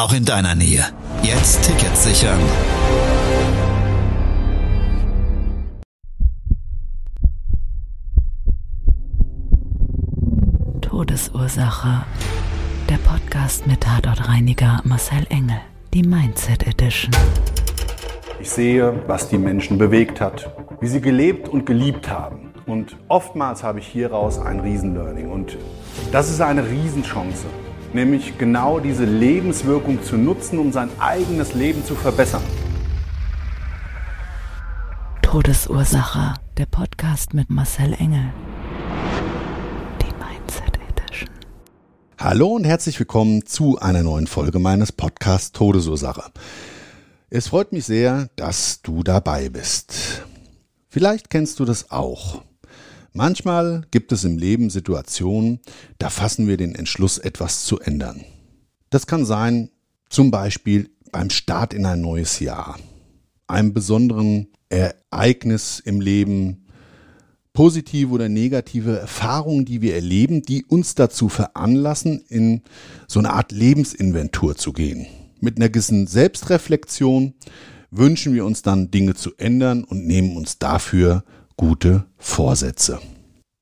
auch in deiner Nähe. Jetzt Tickets sichern. Todesursache. Der Podcast mit Tatortreiniger Marcel Engel. Die Mindset Edition. Ich sehe, was die Menschen bewegt hat, wie sie gelebt und geliebt haben. Und oftmals habe ich hieraus ein Riesenlearning. Und das ist eine Riesenchance, nämlich genau diese Lebenswirkung zu nutzen, um sein eigenes Leben zu verbessern. Todesursache. Der Podcast mit Marcel Engel. Die Mindset Edition. Hallo und herzlich willkommen zu einer neuen Folge meines Podcasts Todesursache. Es freut mich sehr, dass du dabei bist. Vielleicht kennst du das auch. Manchmal gibt es im Leben Situationen, da fassen wir den Entschluss, etwas zu ändern. Das kann sein, zum Beispiel beim Start in ein neues Jahr, einem besonderen Ereignis im Leben, positive oder negative Erfahrungen, die wir erleben, die uns dazu veranlassen, in so eine Art Lebensinventur zu gehen. Mit einer gewissen Selbstreflexion wünschen wir uns dann Dinge zu ändern und nehmen uns dafür gute Vorsätze.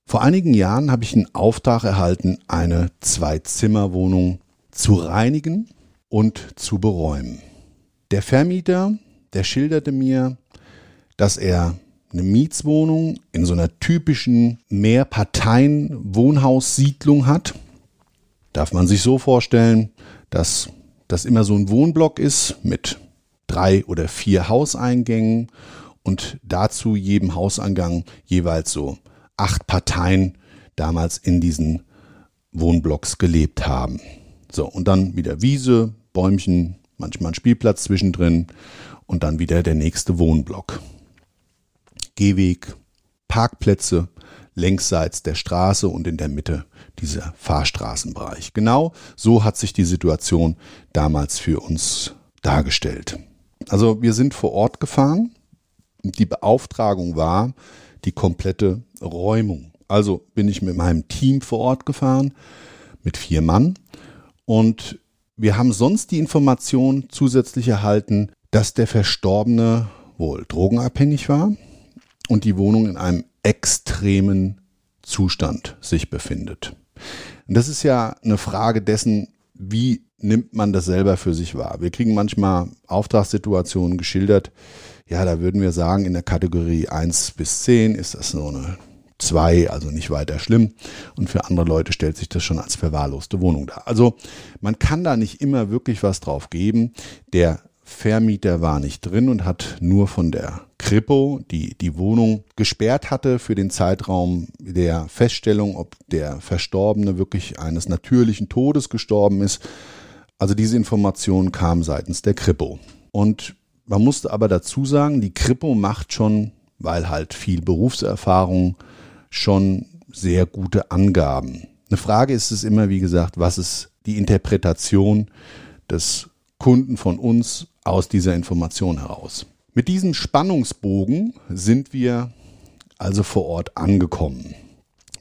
Vor einigen Jahren habe ich einen Auftrag erhalten, eine Zwei-Zimmer-Wohnung zu reinigen und zu beräumen. Der Vermieter, der schilderte mir, dass er eine Mietswohnung in so einer typischen Mehrparteien-Wohnhaussiedlung hat. Darf man sich so vorstellen, dass das immer so ein Wohnblock ist mit drei oder vier Hauseingängen und dazu jedem Hauseingang jeweils so acht Parteien damals in diesen Wohnblocks gelebt haben. So, und dann wieder Wiese, Bäumchen, manchmal ein Spielplatz zwischendrin und dann wieder der nächste Wohnblock. Gehweg, Parkplätze längsseits der Straße und in der Mitte dieser Fahrstraßenbereich. Genau so hat sich die Situation damals für uns dargestellt. Also wir sind vor Ort gefahren. Die Beauftragung war die komplette Räumung. Also bin ich mit meinem Team vor Ort gefahren, mit vier Mann. Und wir haben sonst die Information zusätzlich erhalten, dass der Verstorbene wohl drogenabhängig war, und die Wohnung in einem extremen Zustand sich befindet. Und das ist ja eine Frage dessen, wie nimmt man das selber für sich wahr. Wir kriegen manchmal Auftragssituationen geschildert. Ja, da würden wir sagen, in der Kategorie 1 bis 10 ist das so eine 2, also nicht weiter schlimm. Und für andere Leute stellt sich das schon als verwahrloste Wohnung dar. Also man kann da nicht immer wirklich was drauf geben. Der Vermieter war nicht drin und hat nur von der Kripo, die die Wohnung gesperrt hatte für den Zeitraum der Feststellung, ob der Verstorbene wirklich eines natürlichen Todes gestorben ist. Also diese Information kam seitens der Kripo. Und man musste aber dazu sagen, die Kripo macht schon, weil halt viel Berufserfahrung, schon sehr gute Angaben. Eine Frage ist es immer, wie gesagt, was ist die Interpretation des Kunden von uns aus dieser Information heraus. Mit diesem Spannungsbogen sind wir also vor Ort angekommen.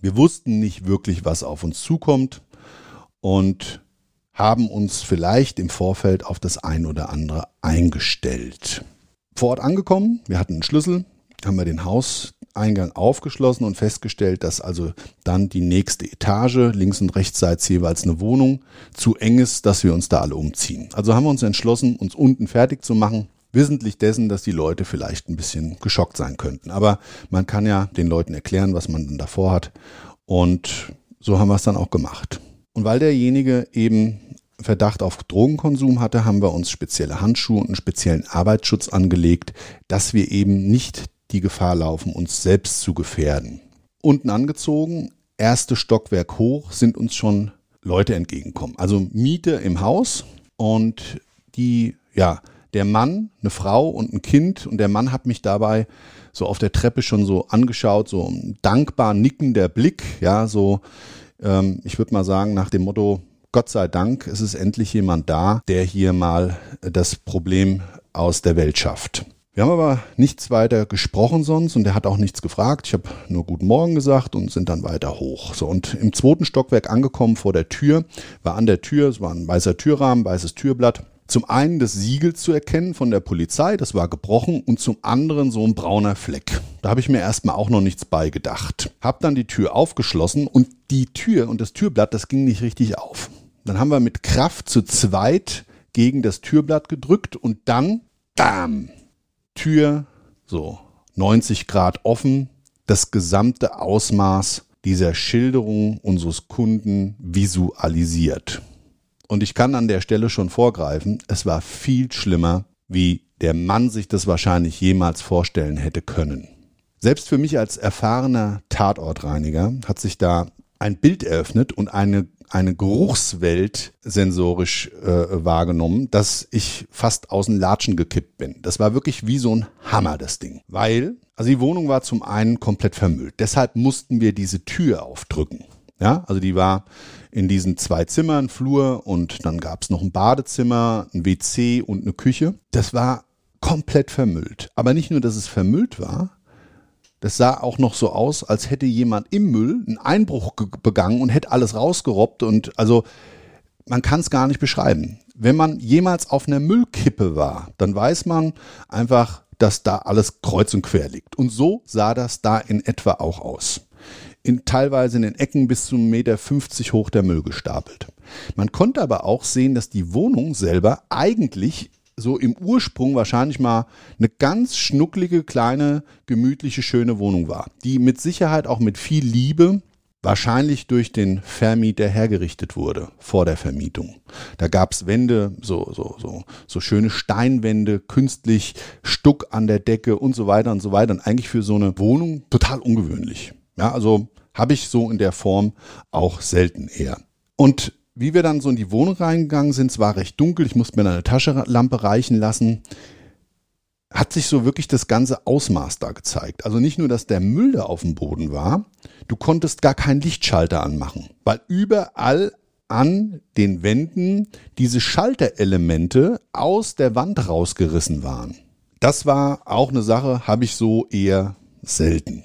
Wir wussten nicht wirklich, was auf uns zukommt und haben uns vielleicht im Vorfeld auf das ein oder andere eingestellt. Vor Ort angekommen, wir hatten einen Schlüssel, haben wir den Hauseingang aufgeschlossen und festgestellt, dass also dann die nächste Etage, links und rechtsseits jeweils eine Wohnung, zu eng ist, dass wir uns da alle umziehen. Also haben wir uns entschlossen, uns unten fertig zu machen, wissentlich dessen, dass die Leute vielleicht ein bisschen geschockt sein könnten. Aber man kann ja den Leuten erklären, was man dann davor hat. Und so haben wir es dann auch gemacht. Und weil derjenige eben Verdacht auf Drogenkonsum hatte, haben wir uns spezielle Handschuhe und einen speziellen Arbeitsschutz angelegt, dass wir eben nicht die Gefahr laufen, uns selbst zu gefährden. Unten angezogen, erste Stockwerk hoch, sind uns schon Leute entgegenkommen. Also Miete im Haus und die, ja, der Mann, eine Frau und ein Kind und der Mann hat mich dabei so auf der Treppe schon so angeschaut, so ein dankbar nickender Blick, ja, so, ähm, ich würde mal sagen, nach dem Motto, Gott sei Dank, es ist endlich jemand da, der hier mal das Problem aus der Welt schafft. Wir haben aber nichts weiter gesprochen sonst und er hat auch nichts gefragt. Ich habe nur Guten Morgen gesagt und sind dann weiter hoch. So und im zweiten Stockwerk angekommen vor der Tür, war an der Tür, es war ein weißer Türrahmen, weißes Türblatt. Zum einen das Siegel zu erkennen von der Polizei, das war gebrochen, und zum anderen so ein brauner Fleck. Da habe ich mir erstmal auch noch nichts beigedacht. Hab dann die Tür aufgeschlossen und die Tür und das Türblatt, das ging nicht richtig auf. Dann haben wir mit Kraft zu zweit gegen das Türblatt gedrückt und dann, bam, Tür, so 90 Grad offen, das gesamte Ausmaß dieser Schilderung unseres Kunden visualisiert. Und ich kann an der Stelle schon vorgreifen, es war viel schlimmer, wie der Mann sich das wahrscheinlich jemals vorstellen hätte können. Selbst für mich als erfahrener Tatortreiniger hat sich da ein Bild eröffnet und eine eine Geruchswelt sensorisch äh, wahrgenommen, dass ich fast aus den Latschen gekippt bin. Das war wirklich wie so ein Hammer, das Ding. Weil, also die Wohnung war zum einen komplett vermüllt. Deshalb mussten wir diese Tür aufdrücken. Ja, also die war in diesen zwei Zimmern, Flur und dann gab es noch ein Badezimmer, ein WC und eine Küche. Das war komplett vermüllt. Aber nicht nur, dass es vermüllt war, das sah auch noch so aus, als hätte jemand im Müll einen Einbruch begangen und hätte alles rausgerobbt. Und also man kann es gar nicht beschreiben. Wenn man jemals auf einer Müllkippe war, dann weiß man einfach, dass da alles kreuz und quer liegt. Und so sah das da in etwa auch aus. In, teilweise in den Ecken bis zu 1,50 Meter hoch der Müll gestapelt. Man konnte aber auch sehen, dass die Wohnung selber eigentlich so im Ursprung wahrscheinlich mal eine ganz schnucklige, kleine, gemütliche, schöne Wohnung war, die mit Sicherheit auch mit viel Liebe wahrscheinlich durch den Vermieter hergerichtet wurde vor der Vermietung. Da gab's Wände, so, so, so, so schöne Steinwände, künstlich Stuck an der Decke und so weiter und so weiter. Und eigentlich für so eine Wohnung total ungewöhnlich. Ja, also habe ich so in der Form auch selten eher. Und wie wir dann so in die Wohnung reingegangen sind, es war recht dunkel, ich musste mir eine Taschenlampe reichen lassen, hat sich so wirklich das ganze Ausmaß da gezeigt. Also nicht nur, dass der Müll da auf dem Boden war, du konntest gar keinen Lichtschalter anmachen, weil überall an den Wänden diese Schalterelemente aus der Wand rausgerissen waren. Das war auch eine Sache, habe ich so eher selten.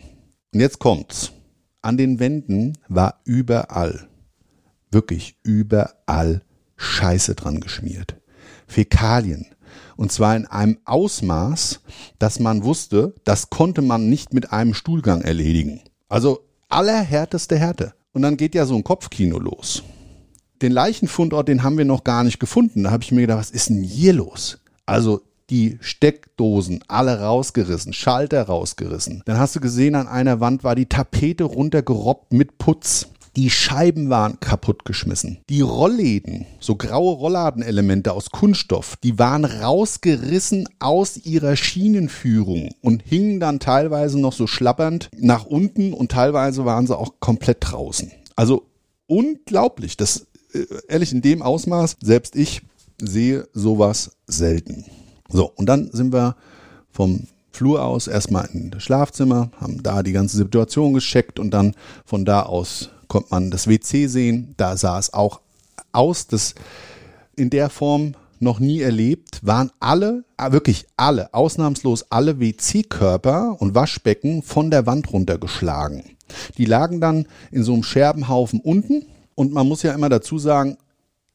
Und jetzt kommt's. An den Wänden war überall wirklich überall Scheiße dran geschmiert. Fäkalien. Und zwar in einem Ausmaß, dass man wusste, das konnte man nicht mit einem Stuhlgang erledigen. Also allerhärteste Härte. Und dann geht ja so ein Kopfkino los. Den Leichenfundort, den haben wir noch gar nicht gefunden. Da habe ich mir gedacht, was ist denn hier los? Also die Steckdosen alle rausgerissen, Schalter rausgerissen. Dann hast du gesehen, an einer Wand war die Tapete runtergerobbt mit Putz. Die Scheiben waren kaputtgeschmissen. Die Rollläden, so graue Rollladenelemente aus Kunststoff, die waren rausgerissen aus ihrer Schienenführung und hingen dann teilweise noch so schlappernd nach unten und teilweise waren sie auch komplett draußen. Also unglaublich. Das äh, ehrlich in dem Ausmaß, selbst ich sehe sowas selten. So, und dann sind wir vom Flur aus erstmal in das Schlafzimmer, haben da die ganze Situation gecheckt und dann von da aus konnte man das WC sehen. Da sah es auch aus, das in der Form noch nie erlebt, waren alle, ah, wirklich alle, ausnahmslos alle WC-Körper und Waschbecken von der Wand runtergeschlagen. Die lagen dann in so einem Scherbenhaufen unten und man muss ja immer dazu sagen,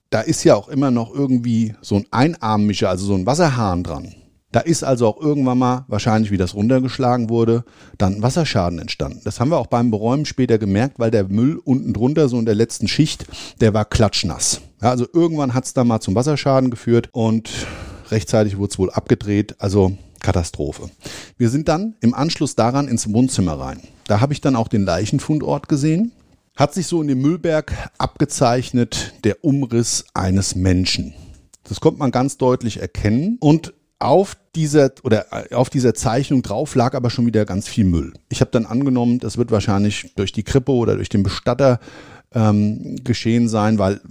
da ist ja auch immer noch irgendwie so ein Einarmmischer, also so ein Wasserhahn dran. Da ist also auch irgendwann mal, wahrscheinlich wie das runtergeschlagen wurde, dann Wasserschaden entstanden. Das haben wir auch beim Beräumen später gemerkt, weil der Müll unten drunter, so in der letzten Schicht, der war klatschnass. Ja, also irgendwann hat es da mal zum Wasserschaden geführt und rechtzeitig wurde es wohl abgedreht. Also Katastrophe. Wir sind dann im Anschluss daran ins Wohnzimmer rein. Da habe ich dann auch den Leichenfundort gesehen. Hat sich so in dem Müllberg abgezeichnet der Umriss eines Menschen. Das konnte man ganz deutlich erkennen. Und auf dieser oder äh, auf dieser Zeichnung drauf lag aber schon wieder ganz viel Müll. Ich habe dann angenommen, das wird wahrscheinlich durch die Krippe oder durch den Bestatter ähm, geschehen sein, weil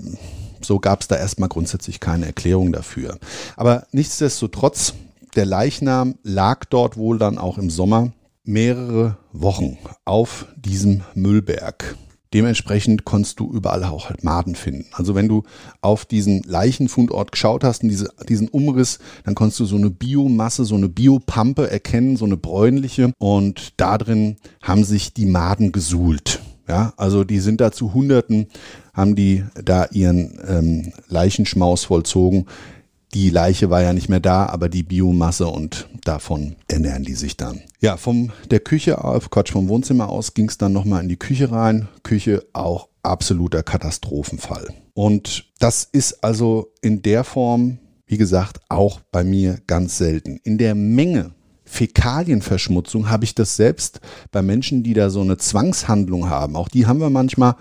So gab es da erstmal grundsätzlich keine Erklärung dafür. Aber nichtsdestotrotz, der Leichnam lag dort wohl dann auch im Sommer mehrere Wochen auf diesem Müllberg. Dementsprechend konntest du überall auch halt Maden finden. Also wenn du auf diesen Leichenfundort geschaut hast, in diese, diesen Umriss, dann konntest du so eine Biomasse, so eine Biopampe erkennen, so eine bräunliche. Und da drin haben sich die Maden gesuhlt. Ja, also die sind da zu Hunderten, haben die da ihren ähm, Leichenschmaus vollzogen. Die Leiche war ja nicht mehr da, aber die Biomasse und davon ernähren die sich dann. Ja, vom der Küche auf, Quatsch, vom Wohnzimmer aus ging es dann nochmal in die Küche rein. Küche auch absoluter Katastrophenfall. Und das ist also in der Form, wie gesagt, auch bei mir ganz selten. In der Menge Fäkalienverschmutzung habe ich das selbst bei Menschen, die da so eine Zwangshandlung haben. Auch die haben wir manchmal.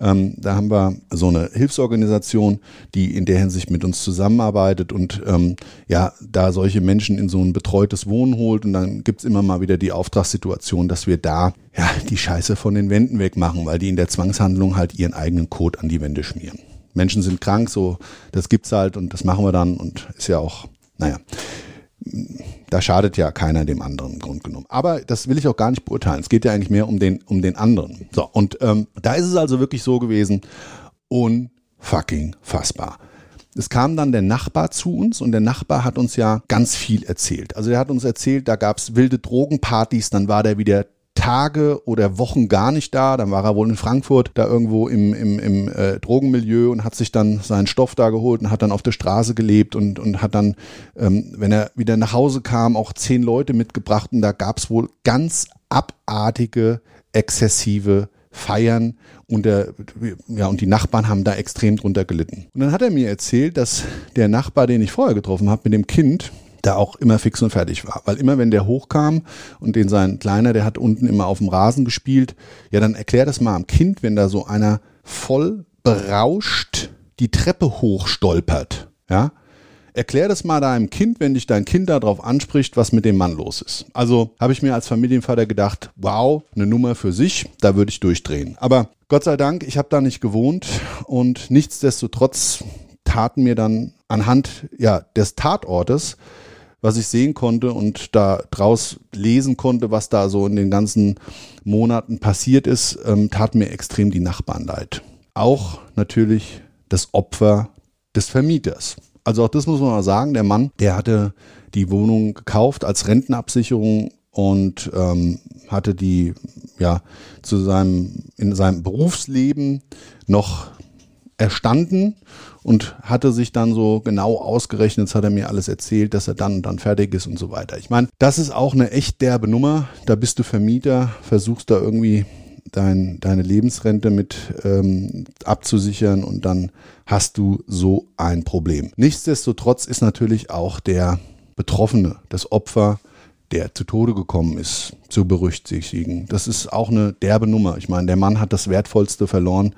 Ähm, da haben wir so eine Hilfsorganisation, die in der Hinsicht mit uns zusammenarbeitet und ähm, ja, da solche Menschen in so ein betreutes Wohnen holt. Und dann gibt's immer mal wieder die Auftragssituation, dass wir da ja die Scheiße von den Wänden wegmachen, weil die in der Zwangshandlung halt ihren eigenen Code an die Wände schmieren. Menschen sind krank, so das gibt's halt und das machen wir dann und ist ja auch, naja da schadet ja keiner dem anderen im Grunde genommen. Aber das will ich auch gar nicht beurteilen. Es geht ja eigentlich mehr um den, um den anderen. So, und ähm, da ist es also wirklich so gewesen, unfucking fassbar. Es kam dann der Nachbar zu uns und der Nachbar hat uns ja ganz viel erzählt. Also er hat uns erzählt, da gab's wilde Drogenpartys, dann war der wieder Tage oder Wochen gar nicht da. Dann war er wohl in Frankfurt da irgendwo im, im, im äh, Drogenmilieu und hat sich dann seinen Stoff da geholt und hat dann auf der Straße gelebt und, und hat dann, ähm, wenn er wieder nach Hause kam, auch zehn Leute mitgebracht und da gab es wohl ganz abartige, exzessive Feiern und der, ja, und die Nachbarn haben da extrem drunter gelitten. Und dann hat er mir erzählt, dass der Nachbar, den ich vorher getroffen habe mit dem Kind, da auch immer fix und fertig war. Weil immer wenn der hochkam und den sein Kleiner, der hat unten immer auf dem Rasen gespielt, ja, dann erklär das mal am Kind, wenn da so einer voll berauscht die Treppe hochstolpert, ja, Erklär das mal deinem Kind, wenn dich dein Kind darauf anspricht, was mit dem Mann los ist. Also habe ich mir als Familienvater gedacht, wow, eine Nummer für sich, da würde ich durchdrehen. Aber Gott sei Dank, ich habe da nicht gewohnt und nichtsdestotrotz taten mir dann anhand ja, des Tatortes was ich sehen konnte und da draus lesen konnte, was da so in den ganzen Monaten passiert ist, ähm, tat mir extrem die Nachbarn leid. Auch natürlich das Opfer des Vermieters. Also auch das muss man mal sagen, der Mann, der hatte die Wohnung gekauft als Rentenabsicherung und ähm, hatte die ja zu seinem in seinem Berufsleben noch erstanden und hatte sich dann so genau ausgerechnet, hat er mir alles erzählt, dass er dann dann fertig ist und so weiter. Ich meine, das ist auch eine echt derbe Nummer. Da bist du Vermieter, versuchst da irgendwie dein, deine Lebensrente mit ähm, abzusichern und dann hast du so ein Problem. Nichtsdestotrotz ist natürlich auch der Betroffene, das Opfer, der zu Tode gekommen ist, zu berücksichtigen. Das ist auch eine derbe Nummer. Ich meine, der Mann hat das Wertvollste verloren,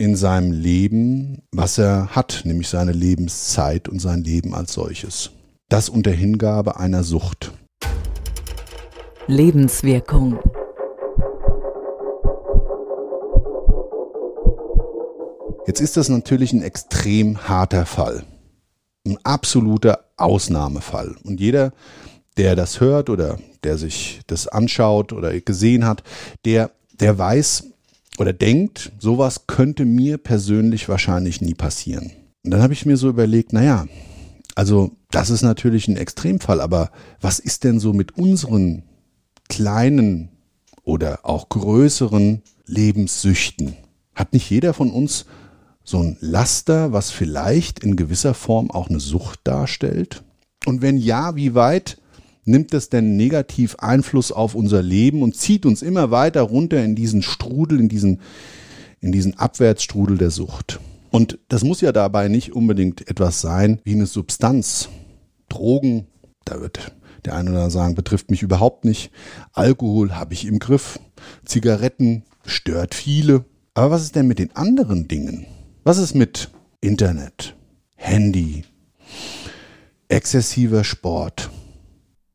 in seinem Leben, was er hat, nämlich seine Lebenszeit und sein Leben als solches. Das unter Hingabe einer Sucht. Lebenswirkung. Jetzt ist das natürlich ein extrem harter Fall. Ein absoluter Ausnahmefall. Und jeder, der das hört oder der sich das anschaut oder gesehen hat, der, der weiß, oder denkt, sowas könnte mir persönlich wahrscheinlich nie passieren. Und dann habe ich mir so überlegt, naja, also das ist natürlich ein Extremfall, aber was ist denn so mit unseren kleinen oder auch größeren Lebenssüchten? Hat nicht jeder von uns so ein Laster, was vielleicht in gewisser Form auch eine Sucht darstellt? Und wenn ja, wie weit nimmt es denn negativ Einfluss auf unser Leben und zieht uns immer weiter runter in diesen Strudel, in diesen, in diesen Abwärtsstrudel der Sucht. Und das muss ja dabei nicht unbedingt etwas sein wie eine Substanz. Drogen, da wird der eine oder andere sagen, betrifft mich überhaupt nicht. Alkohol habe ich im Griff. Zigaretten stört viele. Aber was ist denn mit den anderen Dingen? Was ist mit Internet, Handy, exzessiver Sport,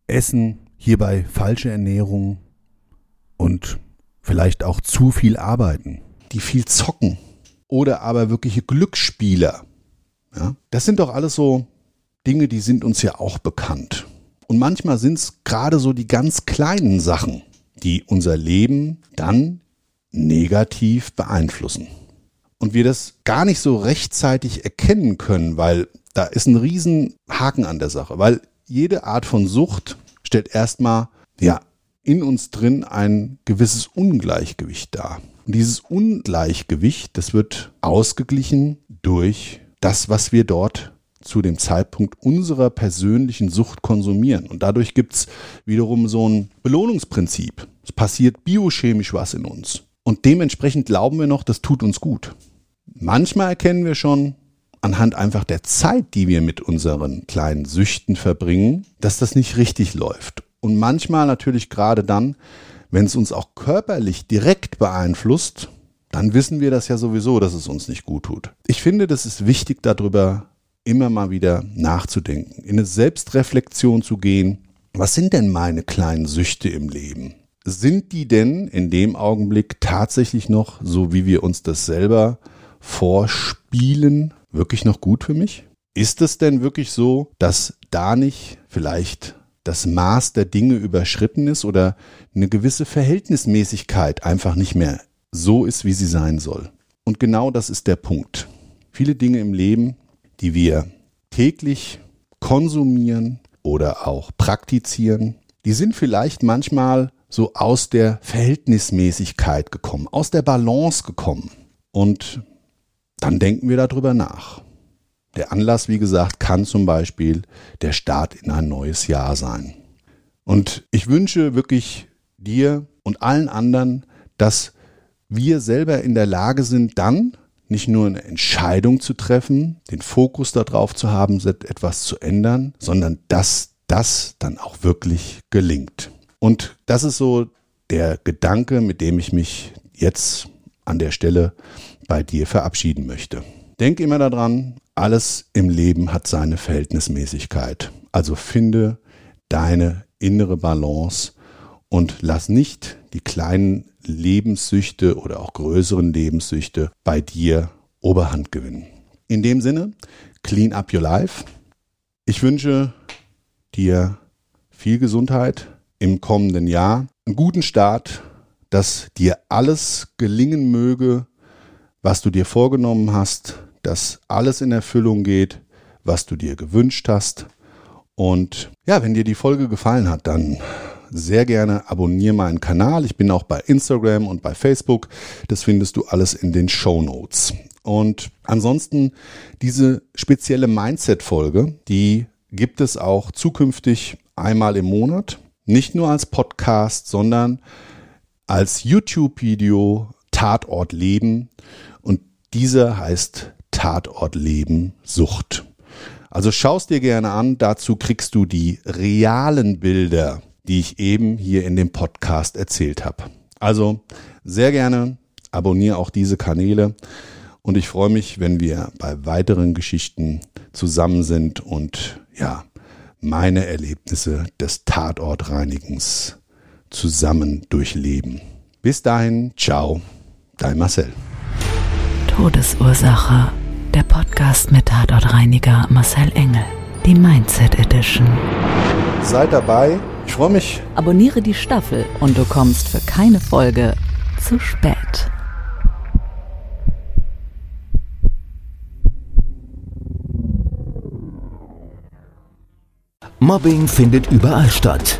Essen, hierbei falsche Ernährung und vielleicht auch zu viel arbeiten, die viel zocken, oder aber wirkliche Glücksspieler. Ja, das sind doch alles so Dinge, die sind uns ja auch bekannt. Und manchmal sind es gerade so die ganz kleinen Sachen, die unser Leben dann negativ beeinflussen. Und wir das gar nicht so rechtzeitig erkennen können, weil da ist ein Riesenhaken an der Sache, weil jede Art von Sucht stellt erstmal, ja, in uns drin ein gewisses Ungleichgewicht dar. Und dieses Ungleichgewicht, das wird ausgeglichen durch das, was wir dort zu dem Zeitpunkt unserer persönlichen Sucht konsumieren. Und dadurch gibt's wiederum so ein Belohnungsprinzip. Es passiert biochemisch was in uns. Und dementsprechend glauben wir noch, das tut uns gut. Manchmal erkennen wir schon anhand einfach der Zeit, die wir mit unseren kleinen Süchten verbringen, dass das nicht richtig läuft. Und manchmal natürlich gerade dann, wenn es uns auch körperlich direkt beeinflusst, dann wissen wir das ja sowieso, dass es uns nicht gut tut. Ich finde, das ist wichtig, darüber immer mal wieder nachzudenken, in eine Selbstreflexion zu gehen. Was sind denn meine kleinen Süchte im Leben? Sind die denn in dem Augenblick tatsächlich noch, so wie wir uns das selber vorspielen, wirklich noch gut für mich? Ist es denn wirklich so, dass da nicht vielleicht das Maß der Dinge überschritten ist oder eine gewisse Verhältnismäßigkeit einfach nicht mehr so ist, wie sie sein soll? Und genau das ist der Punkt. Viele Dinge im Leben die wir täglich konsumieren oder auch praktizieren, die sind vielleicht manchmal so aus der Verhältnismäßigkeit gekommen, aus der Balance gekommen. Und dann denken wir darüber nach. Der Anlass, wie gesagt, kann zum Beispiel der Start in ein neues Jahr sein. Und ich wünsche wirklich dir und allen anderen, dass wir selber in der Lage sind, dann nicht nur eine Entscheidung zu treffen, den Fokus darauf zu haben, etwas zu ändern, sondern dass das dann auch wirklich gelingt. Und das ist so der Gedanke, mit dem ich mich jetzt an der Stelle bei dir verabschieden möchte. Denk immer daran, alles im Leben hat seine Verhältnismäßigkeit. Also finde deine innere Balance und lass nicht die kleinen Lebenssüchte oder auch größeren Lebenssüchte bei dir Oberhand gewinnen. In dem Sinne, clean up your life. Ich wünsche dir viel Gesundheit im kommenden Jahr, einen guten Start, dass dir alles gelingen möge, was du dir vorgenommen hast, dass alles in Erfüllung geht, was du dir gewünscht hast. Und ja, wenn dir die Folge gefallen hat, dann sehr gerne abonniere meinen Kanal. Ich bin auch bei Instagram und bei Facebook. Das findest du alles in den Show Notes. Und ansonsten diese spezielle Mindset-Folge, die gibt es auch zukünftig einmal im Monat. Nicht nur als Podcast, sondern als YouTube-Video Tatort Leben. Dieser heißt Tatort Leben Sucht. Also schaust dir gerne an, dazu kriegst du die realen Bilder die ich eben hier in dem Podcast erzählt habe. Also sehr gerne abonniere auch diese Kanäle und ich freue mich, wenn wir bei weiteren Geschichten zusammen sind und ja, meine Erlebnisse des Tatortreinigens zusammen durchleben. Bis dahin, ciao, dein Marcel. Todesursache, der Podcast mit Tatortreiniger Marcel Engel, die Mindset Edition. Seid dabei ich freue mich. Abonniere die Staffel und du kommst für keine Folge zu spät. Mobbing findet überall statt.